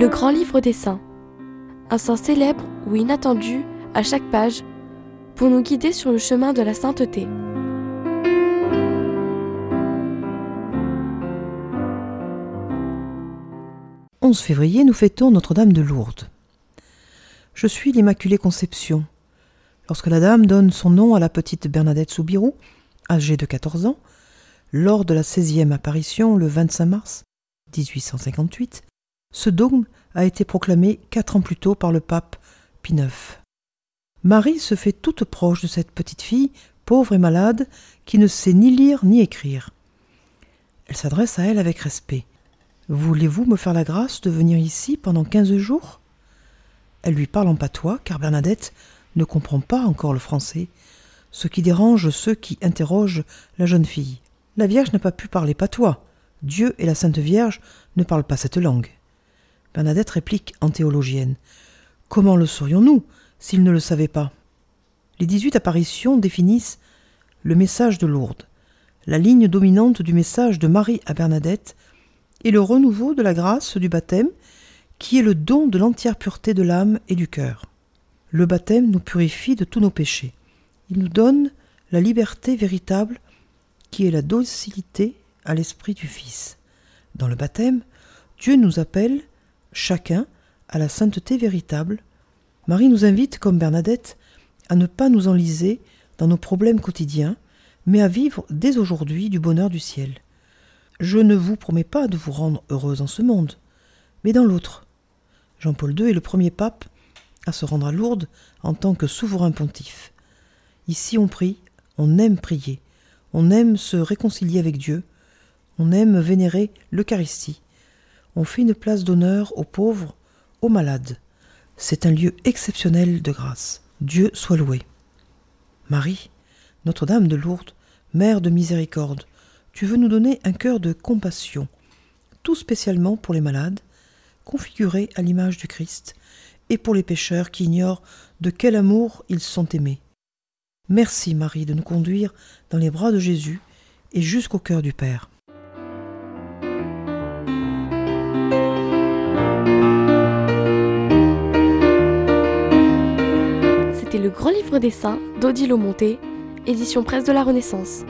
Le grand livre des saints. Un saint célèbre ou inattendu à chaque page pour nous guider sur le chemin de la sainteté. « 11 février, nous fêtons Notre-Dame de Lourdes. Je suis l'Immaculée Conception. Lorsque la dame donne son nom à la petite Bernadette Soubirou, âgée de 14 ans, lors de la 16e apparition le 25 mars 1858, ce dogme a été proclamé quatre ans plus tôt par le pape Pie IX. Marie se fait toute proche de cette petite fille, pauvre et malade, qui ne sait ni lire ni écrire. Elle s'adresse à elle avec respect. Voulez-vous me faire la grâce de venir ici pendant quinze jours? Elle lui parle en patois, car Bernadette ne comprend pas encore le français, ce qui dérange ceux qui interrogent la jeune fille. La Vierge n'a pas pu parler patois. Dieu et la Sainte Vierge ne parlent pas cette langue. Bernadette réplique en théologienne. Comment le saurions-nous s'ils ne le savaient pas? Les dix-huit apparitions définissent le message de Lourdes, la ligne dominante du message de Marie à Bernadette et le renouveau de la grâce du baptême, qui est le don de l'entière pureté de l'âme et du cœur. Le baptême nous purifie de tous nos péchés. Il nous donne la liberté véritable qui est la docilité à l'esprit du Fils. Dans le baptême, Dieu nous appelle chacun à la sainteté véritable. Marie nous invite, comme Bernadette, à ne pas nous enliser dans nos problèmes quotidiens, mais à vivre dès aujourd'hui du bonheur du ciel. Je ne vous promets pas de vous rendre heureuse en ce monde, mais dans l'autre. Jean-Paul II est le premier pape à se rendre à Lourdes en tant que souverain pontife. Ici on prie, on aime prier, on aime se réconcilier avec Dieu, on aime vénérer l'Eucharistie, on fait une place d'honneur aux pauvres, aux malades. C'est un lieu exceptionnel de grâce. Dieu soit loué. Marie, Notre-Dame de Lourdes, Mère de miséricorde, tu veux nous donner un cœur de compassion, tout spécialement pour les malades, configurés à l'image du Christ, et pour les pécheurs qui ignorent de quel amour ils sont aimés. Merci Marie de nous conduire dans les bras de Jésus et jusqu'au cœur du Père. Grand livre des saints d'Odile Monté, édition presse de la Renaissance.